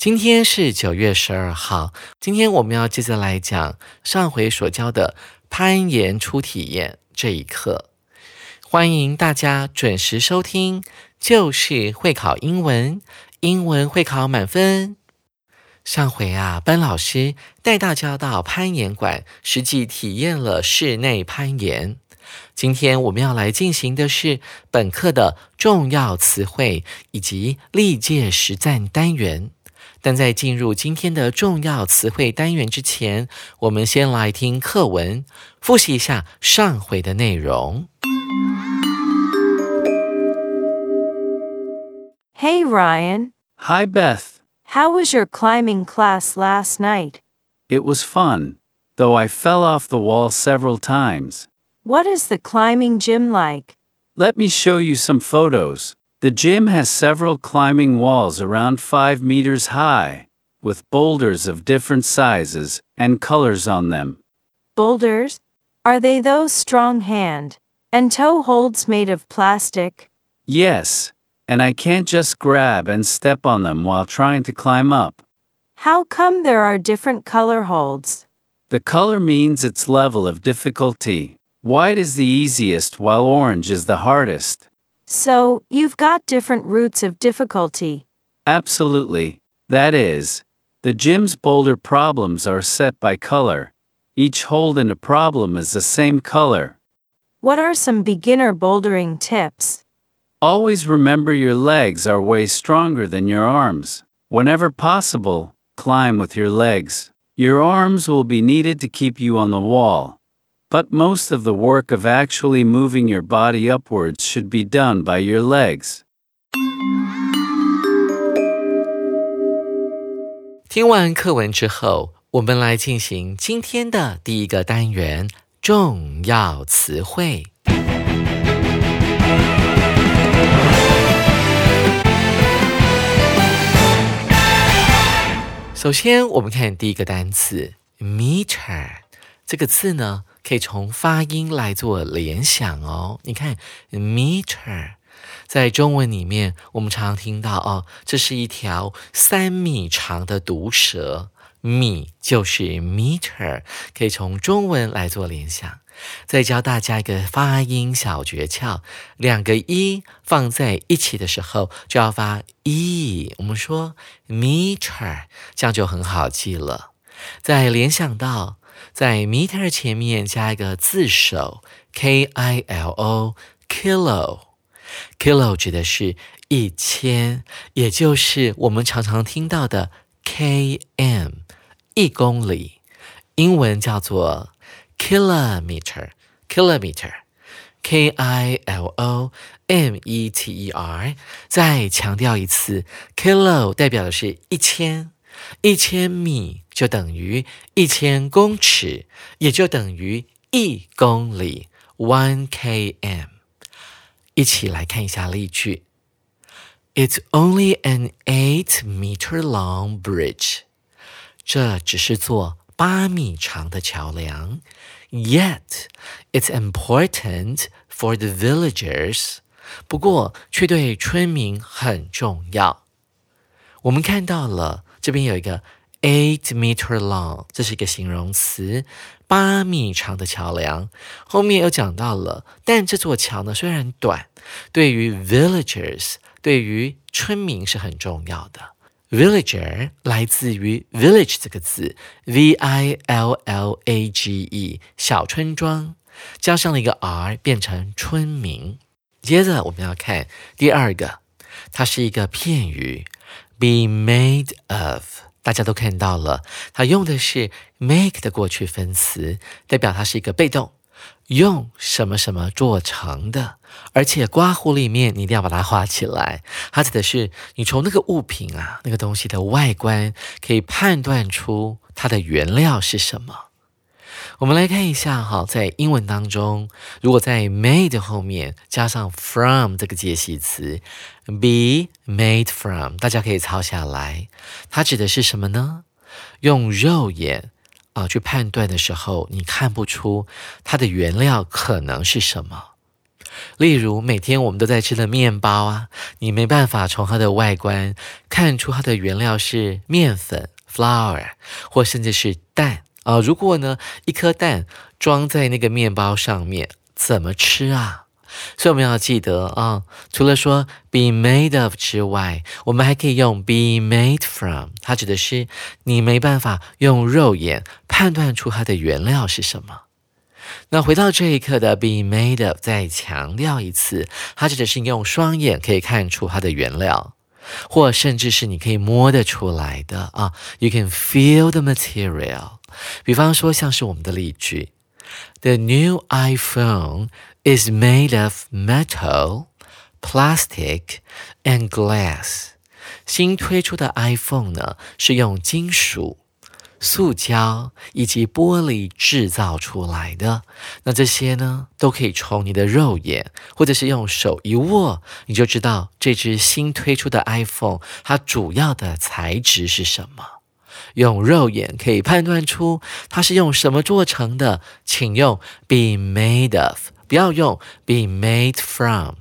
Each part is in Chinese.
今天是九月十二号，今天我们要接着来讲上回所教的攀岩初体验这一课。欢迎大家准时收听，就是会考英文，英文会考满分。上回啊，班老师带大家到攀岩馆，实际体验了室内攀岩。今天我们要来进行的是本课的重要词汇以及历届实战单元。但在进入今天的重要词汇单元之前，我们先来听课文，复习一下上回的内容。Hey Ryan, Hi, Beth. how was your climbing class last night? It was fun, though I fell off the wall several times. What is the climbing gym like? Let me show you some photos. The gym has several climbing walls around 5 meters high, with boulders of different sizes and colors on them. Boulders? Are they those strong hand and toe holds made of plastic? Yes, and I can't just grab and step on them while trying to climb up. How come there are different color holds? The color means its level of difficulty. White is the easiest while orange is the hardest. So, you've got different routes of difficulty. Absolutely. That is, the gym's boulder problems are set by color. Each hold in a problem is the same color. What are some beginner bouldering tips? Always remember your legs are way stronger than your arms. Whenever possible, climb with your legs. Your arms will be needed to keep you on the wall. But most of the work of actually moving your body upwards should be done by your legs. 听完课文之后，我们来进行今天的第一个单元——重要词汇。首先，我们看第一个单词 “meter” 这个字呢， 可以从发音来做联想哦。你看 “meter”。在中文里面，我们常听到哦，这是一条三米长的毒蛇，米就是 meter，可以从中文来做联想。再教大家一个发音小诀窍：两个一放在一起的时候，就要发 e。我们说 meter，这样就很好记了。再联想到在 meter 前面加一个字首 k i l o，kilo。kilo 指的是一千，也就是我们常常听到的 km，一公里，英文叫做 kilometer，kilometer，k i l o m e t e r。再强调一次，kilo 代表的是一千，一千米就等于一千公尺，也就等于一公里，one km。一起来看一下例句。It's only an eight meter long bridge。这只是座八米长的桥梁。Yet it's important for the villagers。不过却对村民很重要。我们看到了 这边有一个 eight meter long，这是一个形容词。八米长的桥梁，后面又讲到了。但这座桥呢，虽然短，对于 villagers，对于村民是很重要的。villager 来自于 village 这个字，v i l l a g e，小村庄。加上了一个 r，变成春明。接着我们要看第二个，它是一个片语，be made of。大家都看到了，它用的是 make 的过去分词，代表它是一个被动，用什么什么做成的。而且刮胡里面你一定要把它画起来，它指的是你从那个物品啊，那个东西的外观可以判断出它的原料是什么。我们来看一下哈，在英文当中，如果在 made 后面加上 from 这个介系词，be made from，大家可以抄下来，它指的是什么呢？用肉眼啊去判断的时候，你看不出它的原料可能是什么。例如，每天我们都在吃的面包啊，你没办法从它的外观看出它的原料是面粉 （flour） 或甚至是蛋。啊，如果呢，一颗蛋装在那个面包上面，怎么吃啊？所以我们要记得啊，除了说 be made of 之外，我们还可以用 be made from，它指的是你没办法用肉眼判断出它的原料是什么。那回到这一刻的 be made of，再强调一次，它指的是用双眼可以看出它的原料。或甚至是你可以摸得出来的啊，You can feel the material。比方说，像是我们的例句：The new iPhone is made of metal, plastic, and glass。新推出的 iPhone 呢，是用金属。塑胶以及玻璃制造出来的，那这些呢，都可以从你的肉眼或者是用手一握，你就知道这只新推出的 iPhone 它主要的材质是什么。用肉眼可以判断出它是用什么做成的，请用 be made of，不要用 be made from。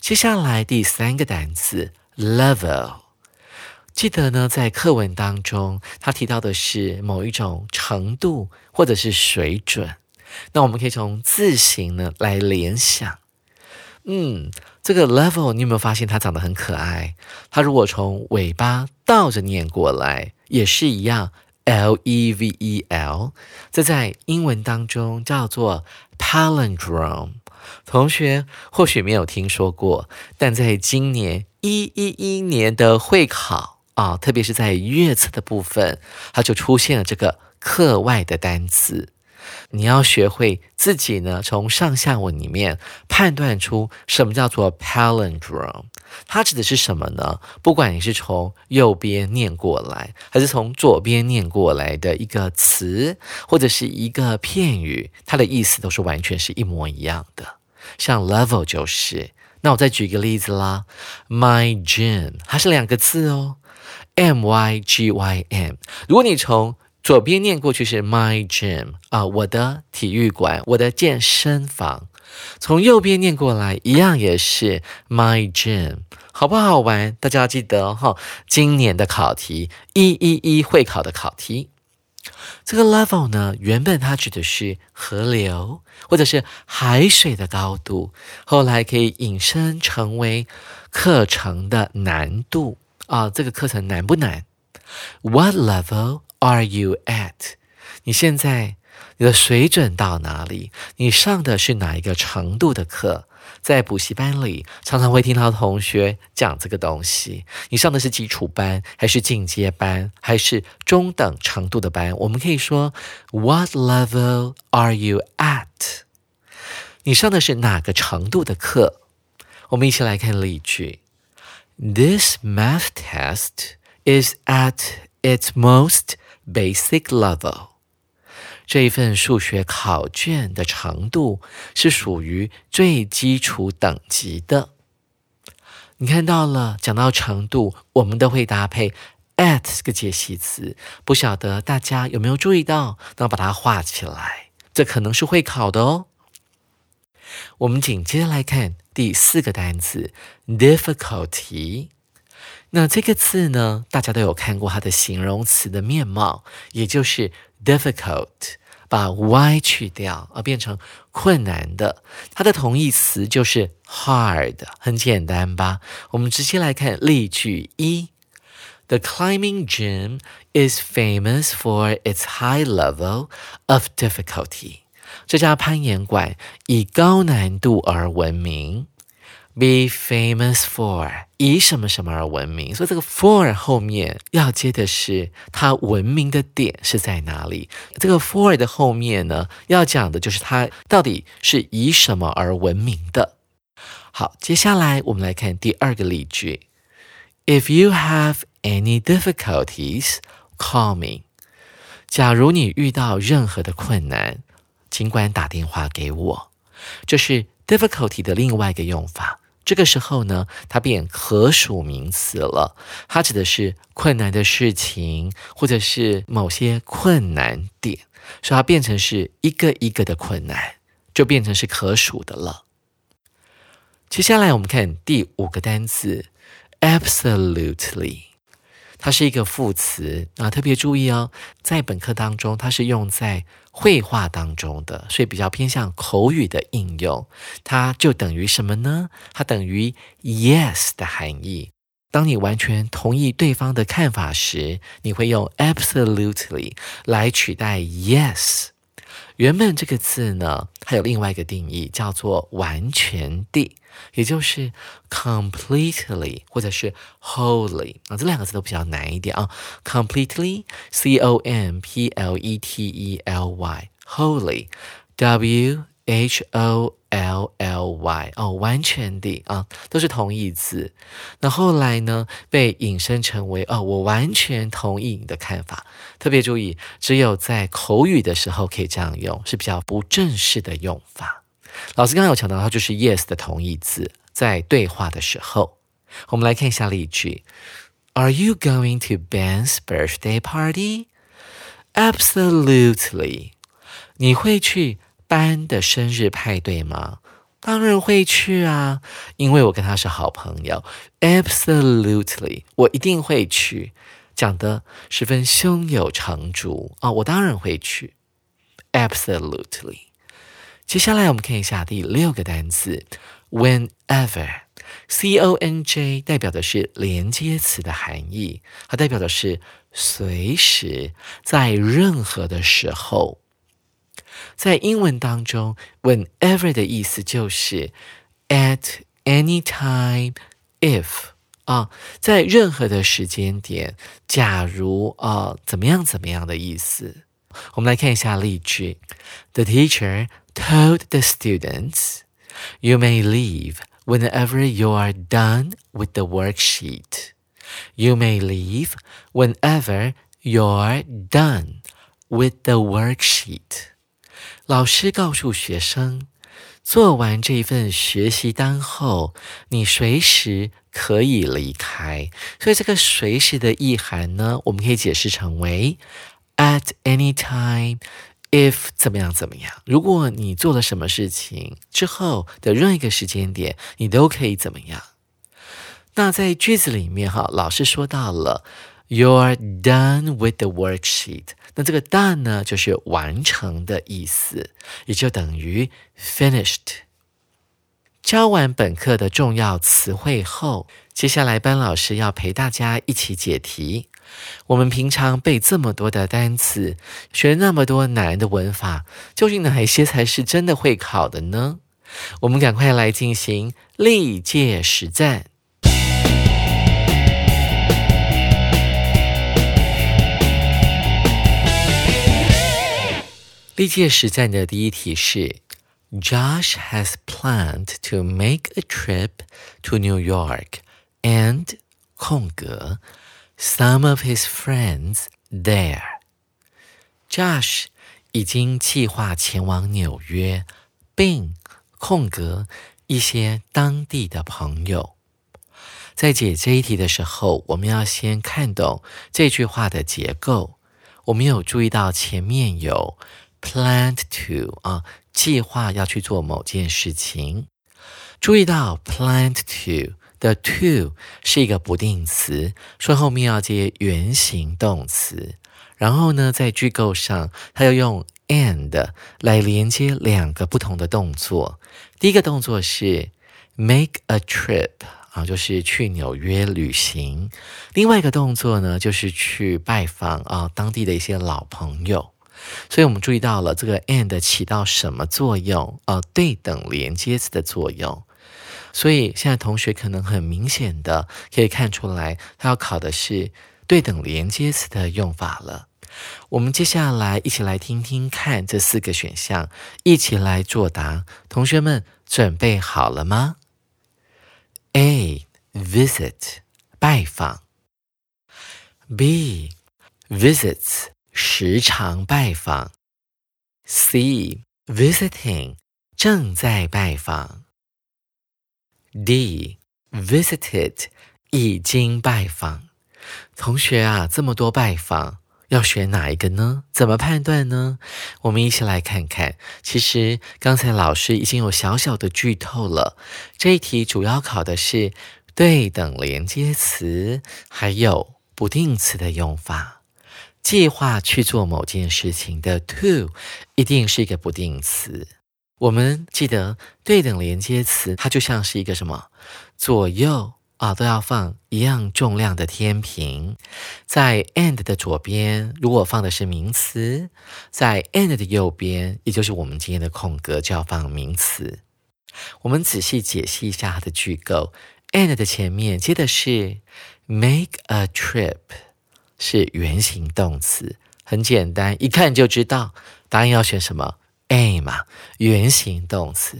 接下来第三个单词 level。记得呢，在课文当中，它提到的是某一种程度或者是水准。那我们可以从字形呢来联想。嗯，这个 level 你有没有发现它长得很可爱？它如果从尾巴倒着念过来，也是一样，l e v e l。这在英文当中叫做 palindrome。同学或许没有听说过，但在今年一一一年的会考。啊，特别是在月测的部分，它就出现了这个课外的单词。你要学会自己呢，从上下文里面判断出什么叫做 palindrome，它指的是什么呢？不管你是从右边念过来，还是从左边念过来的一个词或者是一个片语，它的意思都是完全是一模一样的。像 level 就是，那我再举一个例子啦，my gym，它是两个字哦。M Y G Y M，如果你从左边念过去是 My Gym 啊，我的体育馆，我的健身房。从右边念过来，一样也是 My Gym，好不好玩？大家要记得哈，今年的考题一一一会考的考题，这个 level 呢，原本它指的是河流或者是海水的高度，后来可以引申成为课程的难度。啊，这个课程难不难？What level are you at？你现在你的水准到哪里？你上的是哪一个程度的课？在补习班里，常常会听到同学讲这个东西。你上的是基础班，还是进阶班，还是中等程度的班？我们可以说，What level are you at？你上的是哪个程度的课？我们一起来看例句。This math test is at its most basic level. 这一份数学考卷的程度是属于最基础等级的。你看到了，讲到程度，我们都会搭配 at 这个介系词。不晓得大家有没有注意到？那把它画起来，这可能是会考的哦。我们紧接着来看。第四个单词 difficulty，那这个字呢，大家都有看过它的形容词的面貌，也就是 difficult，把 y 去掉而变成困难的。它的同义词就是 hard，很简单吧？我们直接来看例句一：The climbing gym is famous for its high level of difficulty。这家攀岩馆以高难度而闻名。Be famous for 以什么什么而闻名，所以这个 for 后面要接的是它闻名的点是在哪里。这个 for 的后面呢，要讲的就是它到底是以什么而闻名的。好，接下来我们来看第二个例句：If you have any difficulties, call me。假如你遇到任何的困难，尽管打电话给我。这是 difficulty 的另外一个用法。这个时候呢，它变可数名词了，它指的是困难的事情，或者是某些困难点，所以它变成是一个一个的困难，就变成是可数的了。接下来我们看第五个单词，absolutely。它是一个副词啊，特别注意哦，在本课当中，它是用在绘画当中的，所以比较偏向口语的应用。它就等于什么呢？它等于 yes 的含义。当你完全同意对方的看法时，你会用 absolutely 来取代 yes。原本这个字呢，它有另外一个定义，叫做完全地。也就是 completely 或者是 holy 啊，这两个字都比较难一点啊。completely，c o m p l e t e l y，wholly，w h o l l y，哦，完全的啊，都是同义词。那后来呢，被引申成为哦，我完全同意你的看法。特别注意，只有在口语的时候可以这样用，是比较不正式的用法。老师刚刚有强调，它就是 yes 的同义词，在对话的时候，我们来看一下例句：Are you going to Ben's birthday party? Absolutely。你会去班的生日派对吗？当然会去啊，因为我跟他是好朋友。Absolutely，我一定会去，讲的十分胸有成竹啊，我当然会去。Absolutely。接下来我们看一下第六个单词，whenever，c o n j 代表的是连接词的含义，它代表的是随时，在任何的时候。在英文当中，whenever 的意思就是 at any time if 啊，在任何的时间点，假如啊怎么样怎么样的意思。我们来看一下例句：The teacher。told the students, You may leave whenever you are done with the worksheet. You may leave whenever you're done with the worksheet. 老师告诉学生，做完这份学习单后，你随时可以离开。所以这个“随时”的意涵呢，我们可以解释成为 at any time if 怎么样怎么样？如果你做了什么事情之后的任何一个时间点，你都可以怎么样？那在句子里面哈，老师说到了 you're done with the worksheet，那这个 done 呢，就是完成的意思，也就等于 finished。教完本课的重要词汇后，接下来班老师要陪大家一起解题。我们平常背这么多的单词，学那么多难的文法，究竟哪一些才是真的会考的呢？我们赶快来进行历届实战。历届实战的第一题是：Josh has planned to make a trip to New York and 空格。Some of his friends there. Josh 已经计划前往纽约，并空格一些当地的朋友。在解这一题的时候，我们要先看懂这句话的结构。我们有注意到前面有 Plan to 啊，计划要去做某件事情。注意到 planned to。的 to 是一个不定词，说后面要接原形动词，然后呢，在句构上，它要用 and 来连接两个不同的动作。第一个动作是 make a trip 啊，就是去纽约旅行；另外一个动作呢，就是去拜访啊当地的一些老朋友。所以我们注意到了这个 and 起到什么作用？呃，对等连接词的作用。所以现在同学可能很明显的可以看出来，他要考的是对等连接词的用法了。我们接下来一起来听听看这四个选项，一起来作答。同学们准备好了吗？A visit 拜访，B visits 时常拜访，C visiting 正在拜访，D visited 已经拜访。同学啊，这么多拜访。要选哪一个呢？怎么判断呢？我们一起来看看。其实刚才老师已经有小小的剧透了。这一题主要考的是对等连接词，还有不定词的用法。计划去做某件事情的 to 一定是一个不定词。我们记得对等连接词，它就像是一个什么左右。啊，都要放一样重量的天平，在 and 的左边，如果放的是名词，在 and 的右边，也就是我们今天的空格，就要放名词。我们仔细解析一下它的句构，and 的前面接的是 make a trip，是原形动词，很简单，一看就知道答案要选什么 a 嘛，原形动词。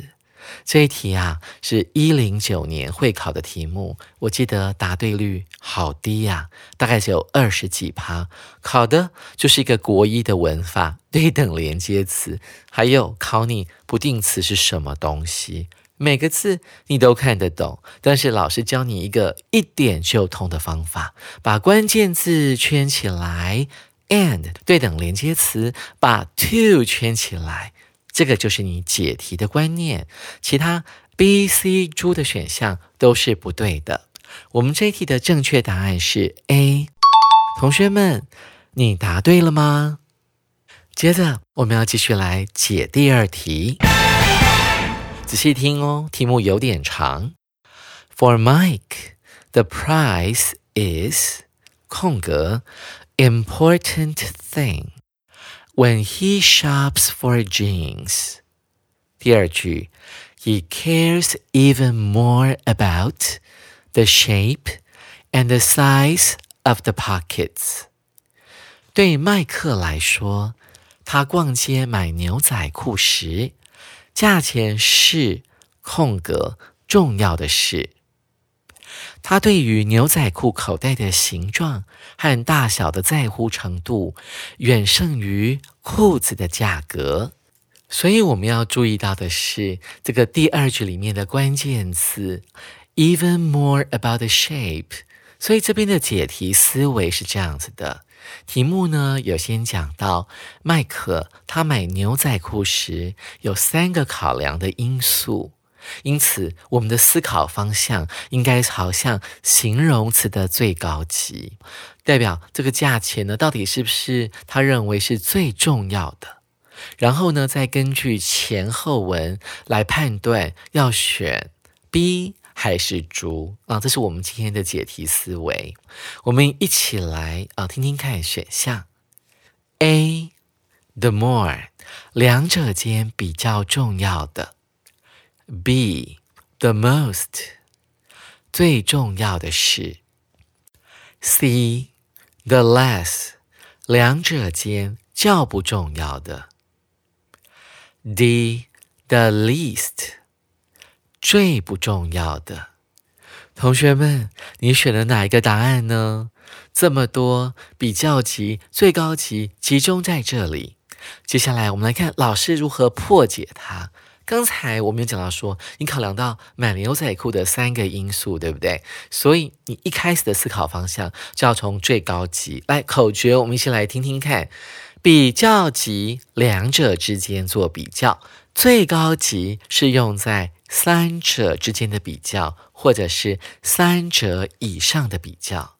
这一题啊，是一零九年会考的题目，我记得答对率好低呀，大概只有二十几趴。考的就是一个国一的文法，对等连接词，还有考你不定词是什么东西。每个字你都看得懂，但是老师教你一个一点就通的方法，把关键字圈起来，and 对等连接词把 to 圈起来。这个就是你解题的观念，其他 B、C、D 的选项都是不对的。我们这一题的正确答案是 A。同学们，你答对了吗？接着我们要继续来解第二题，仔细听哦，题目有点长。For Mike, the price is 空格 important thing。When he shops for jeans，第二句，he cares even more about the shape and the size of the pockets。对麦克来说，他逛街买牛仔裤时， 价钱是空格重要的事。他对于牛仔裤口袋的形状和大小的在乎程度，远胜于裤子的价格。所以我们要注意到的是，这个第二句里面的关键词 “even more about the shape”。所以这边的解题思维是这样子的：题目呢有先讲到麦克他买牛仔裤时有三个考量的因素。因此，我们的思考方向应该朝向形容词的最高级，代表这个价钱呢，到底是不是他认为是最重要的？然后呢，再根据前后文来判断要选 B 还是猪啊？这是我们今天的解题思维。我们一起来啊，听听看选项 A，the more，两者间比较重要的。B the most 最重要的是 C the less 两者间较不重要的 D the least 最不重要的。同学们，你选了哪一个答案呢？这么多比较级、最高级集中在这里。接下来我们来看老师如何破解它。刚才我们有讲到说，你考量到买牛仔裤的三个因素，对不对？所以你一开始的思考方向就要从最高级来口诀，我们一起来听听看。比较级两者之间做比较，最高级是用在三者之间的比较，或者是三者以上的比较。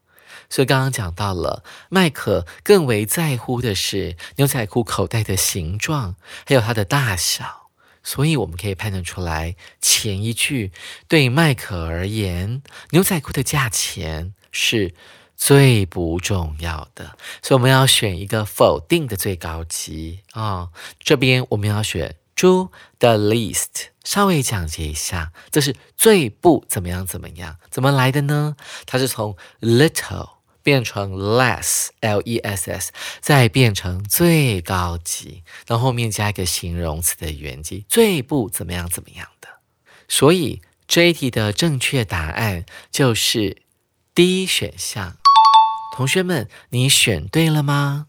所以刚刚讲到了，麦克更为在乎的是牛仔裤口袋的形状，还有它的大小。所以我们可以判断出来，前一句对麦克而言，牛仔裤的价钱是最不重要的，所以我们要选一个否定的最高级啊、这边我们要选 to the least。稍微讲解一下，这是最不怎么样怎么样，怎么来的呢？它是从 little 变成 less，l e s s，再变成最高级，然后后面加一个形容词的原级，最不怎么样怎么样的。所以这一题的正确答案就是 D 选项。同学们，你选对了吗？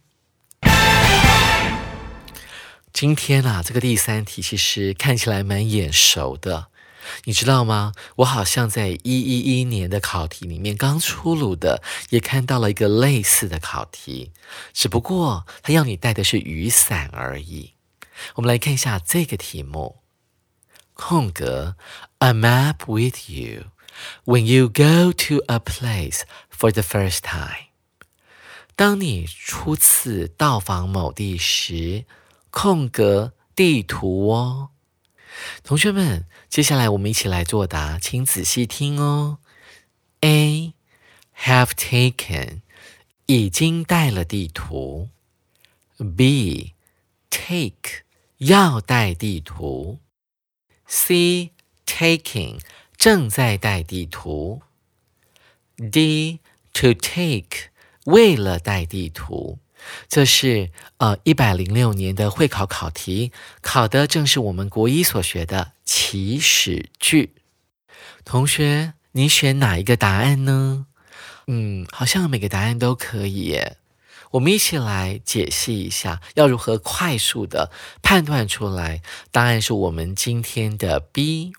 今天啊，这个第三题其实看起来蛮眼熟的，你知道吗？我好像在一一一年的考题里面刚出炉的，也看到了一个类似的考题，只不过它要你带的是雨伞而已。我们来看一下这个题目：空格，A map with you when you go to a place for the first time。当你初次到访某地时。空格地图哦，同学们，接下来我们一起来作答，请仔细听哦。A have taken 已经带了地图。B take 要带地图。C taking 正在带地图。D to take 为了带地图。这是呃一百零六年的会考考题，考的正是我们国一所学的祈使句。同学，你选哪一个答案呢？嗯，好像每个答案都可以耶。我们一起来解析一下，要如何快速的判断出来答案是我们今天的 B。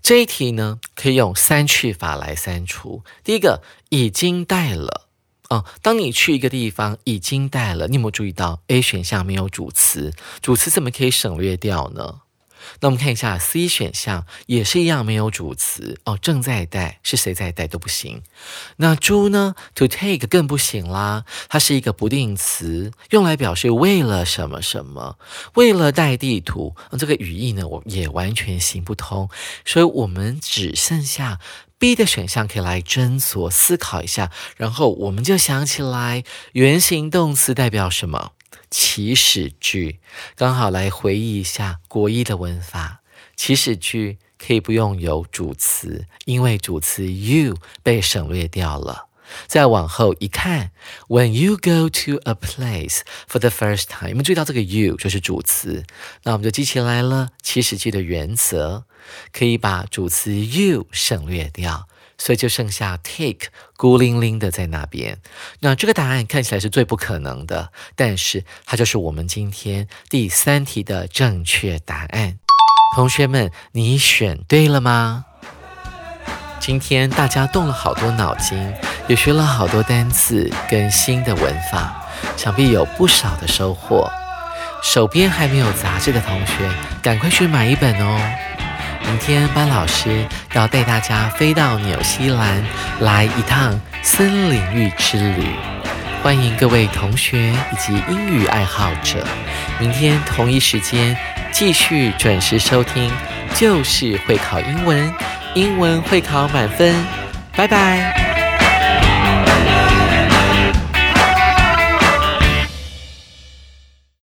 这一题呢，可以用删去法来删除。第一个，已经带了。哦，当你去一个地方已经带了，你有没有注意到 A 选项没有主词？主词怎么可以省略掉呢？那我们看一下 C 选项也是一样没有主词哦，正在带是谁在带都不行。那猪呢？To take 更不行啦，它是一个不定词，用来表示为了什么什么，为了带地图。这个语义呢，我也完全行不通，所以我们只剩下。B 的选项可以来斟酌思考一下，然后我们就想起来原形动词代表什么？祈使句，刚好来回忆一下国一的文法。祈使句可以不用有主词，因为主词 you 被省略掉了。再往后一看，When you go to a place for the first time，你们注意到这个 you 就是主词，那我们就记起来了。祈使句的原则可以把主词 you 省略掉，所以就剩下 take 孤零零的在那边。那这个答案看起来是最不可能的，但是它就是我们今天第三题的正确答案。同学们，你选对了吗？今天大家动了好多脑筋，也学了好多单词跟新的文法，想必有不少的收获。手边还没有杂志的同学，赶快去买一本哦！明天班老师要带大家飞到纽西兰来一趟森林浴之旅，欢迎各位同学以及英语爱好者，明天同一时间继续准时收听，就是会考英文。英文会考满分，拜拜。